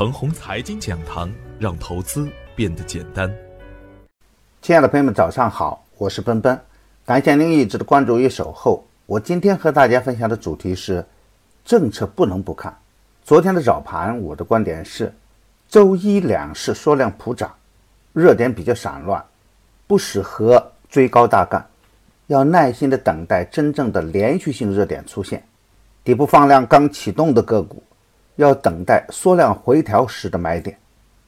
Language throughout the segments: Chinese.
腾宏财经讲堂，让投资变得简单。亲爱的朋友们，早上好，我是奔奔，感谢您一直的关注与守候。我今天和大家分享的主题是政策不能不看。昨天的早盘，我的观点是，周一两市缩量普涨，热点比较散乱，不适合追高大干，要耐心的等待真正的连续性热点出现。底部放量刚启动的个股，要等待缩量回调时的买点。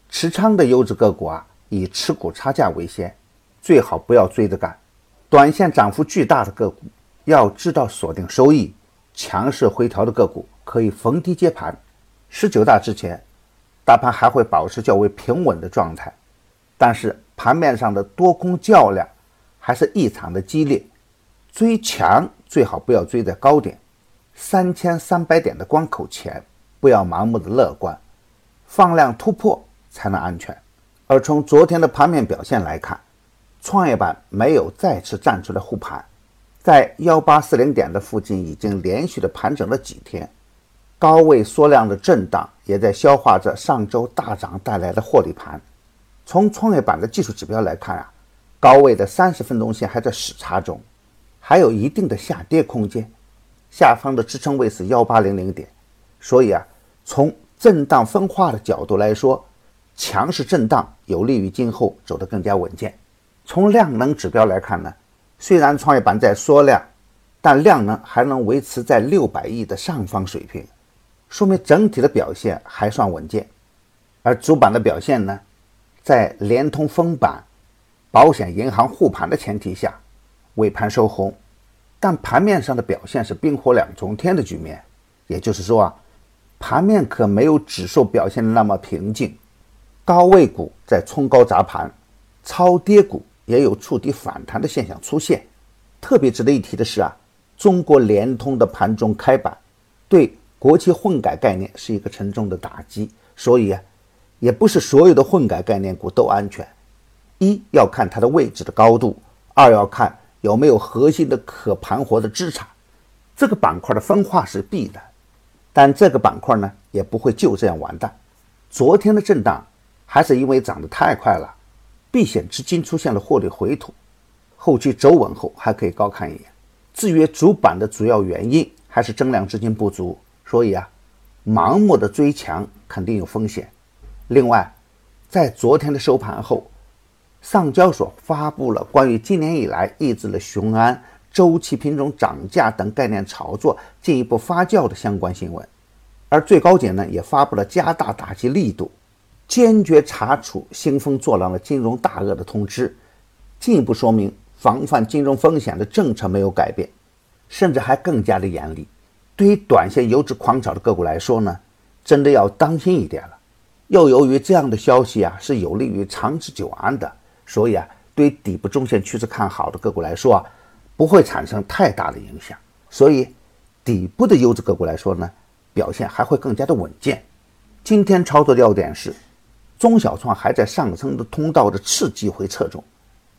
持仓的优质个股啊，以持股差价为先，最好不要追着干。短线涨幅巨大的个股，要知道锁定收益。强势回调的个股可以逢低接盘。十九大之前，大盘还会保持较为平稳的状态，但是盘面上的多空较量还是异常的激烈。追强最好不要追在高点。三千三百点的关口前，不要盲目的乐观，放量突破才能安全。而从昨天的盘面表现来看，创业板没有再次站出来护盘，在幺八四零点的附近已经连续的盘整了几天，高位缩量的震荡也在消化着上周大涨带来的获利盘。从创业板的技术指标来看啊，高位的三十分钟线还在死叉中，还有一定的下跌空间。下方的支撑位是幺八零零点，所以啊，从震荡分化的角度来说，强势震荡有利于今后走得更加稳健。从量能指标来看呢，虽然创业板在缩量，但量能还能维持在六百亿的上方水平，说明整体的表现还算稳健。而主板的表现呢，在联通封板、保险银行护盘的前提下，尾盘收红。但盘面上的表现是冰火两重天的局面，也就是说啊，盘面可没有指数表现的那么平静，高位股在冲高砸盘，超跌股也有触底反弹的现象出现。特别值得一提的是啊，中国联通的盘中开板，对国企混改概念是一个沉重的打击。所以啊，也不是所有的混改概念股都安全，一要看它的位置的高度，二要看。有没有核心的可盘活的资产？这个板块的分化是必然，但这个板块呢也不会就这样完蛋。昨天的震荡还是因为涨得太快了，避险资金出现了获利回吐，后期走稳后还可以高看一眼。至于主板的主要原因，还是增量资金不足，所以啊，盲目的追强肯定有风险。另外，在昨天的收盘后。上交所发布了关于今年以来抑制了雄安周期品种涨价等概念炒作进一步发酵的相关新闻，而最高检呢也发布了加大打击力度、坚决查处兴风作浪的金融大鳄的通知，进一步说明防范金融风险的政策没有改变，甚至还更加的严厉。对于短线游资狂炒的个股来说呢，真的要当心一点了。又由于这样的消息啊是有利于长治久安的。所以啊，对底部中线趋势看好的个股来说啊，不会产生太大的影响。所以，底部的优质个股来说呢，表现还会更加的稳健。今天操作要点是，中小创还在上升的通道的次机回撤中，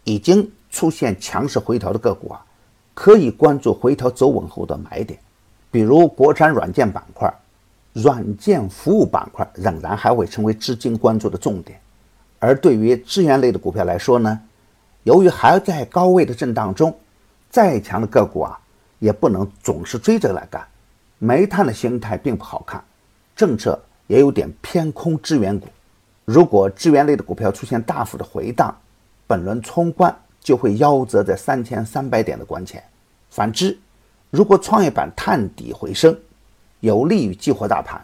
已经出现强势回调的个股啊，可以关注回调走稳后的买点。比如国产软件板块、软件服务板块仍然还会成为资金关注的重点。而对于资源类的股票来说呢，由于还在高位的震荡中，再强的个股啊，也不能总是追着来干。煤炭的形态并不好看，政策也有点偏空资源股。如果资源类的股票出现大幅的回荡，本轮冲关就会夭折在三千三百点的关前。反之，如果创业板探底回升，有利于激活大盘，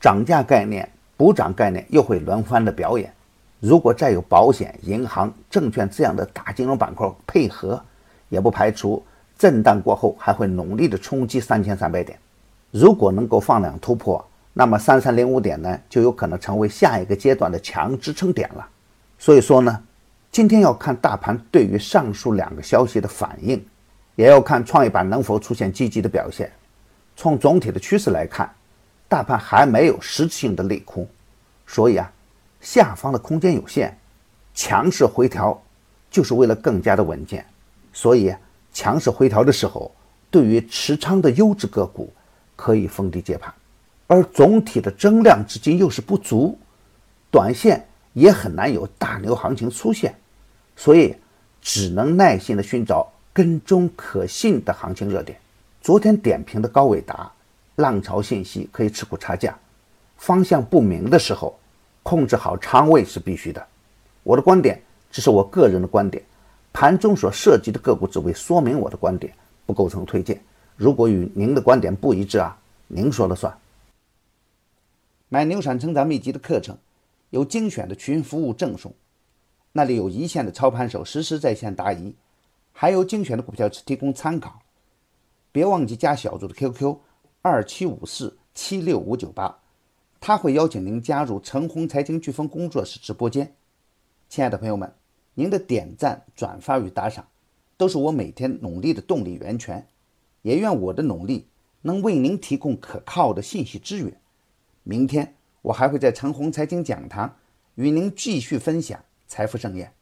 涨价概念、补涨概念又会轮番的表演。如果再有保险、银行、证券这样的大金融板块配合，也不排除震荡过后还会努力的冲击三千三百点。如果能够放量突破，那么三三零五点呢，就有可能成为下一个阶段的强支撑点了。所以说呢，今天要看大盘对于上述两个消息的反应，也要看创业板能否出现积极的表现。从总体的趋势来看，大盘还没有实质性的利空，所以啊。下方的空间有限，强势回调就是为了更加的稳健，所以强势回调的时候，对于持仓的优质个股可以逢低接盘，而总体的增量资金又是不足，短线也很难有大牛行情出现，所以只能耐心的寻找跟踪可信的行情热点。昨天点评的高伟达，浪潮信息可以持股差价，方向不明的时候，控制好仓位是必须的。我的观点只是我个人的观点，盘中所涉及的个股只为说明我的观点，不构成推荐。如果与您的观点不一致啊，您说了算。买牛产成长秘籍的课程，有精选的群服务赠送，那里有一线的操盘手实时在线答疑，还有精选的股票只提供参考。别忘记加小组的 QQ 二七五四七六五九八，他会邀请您加入陈红财经飓风工作室直播间。亲爱的朋友们，您的点赞、转发与打赏，都是我每天努力的动力源泉。也愿我的努力能为您提供可靠的信息资源。明天我还会在陈红财经讲堂与您继续分享财富盛宴。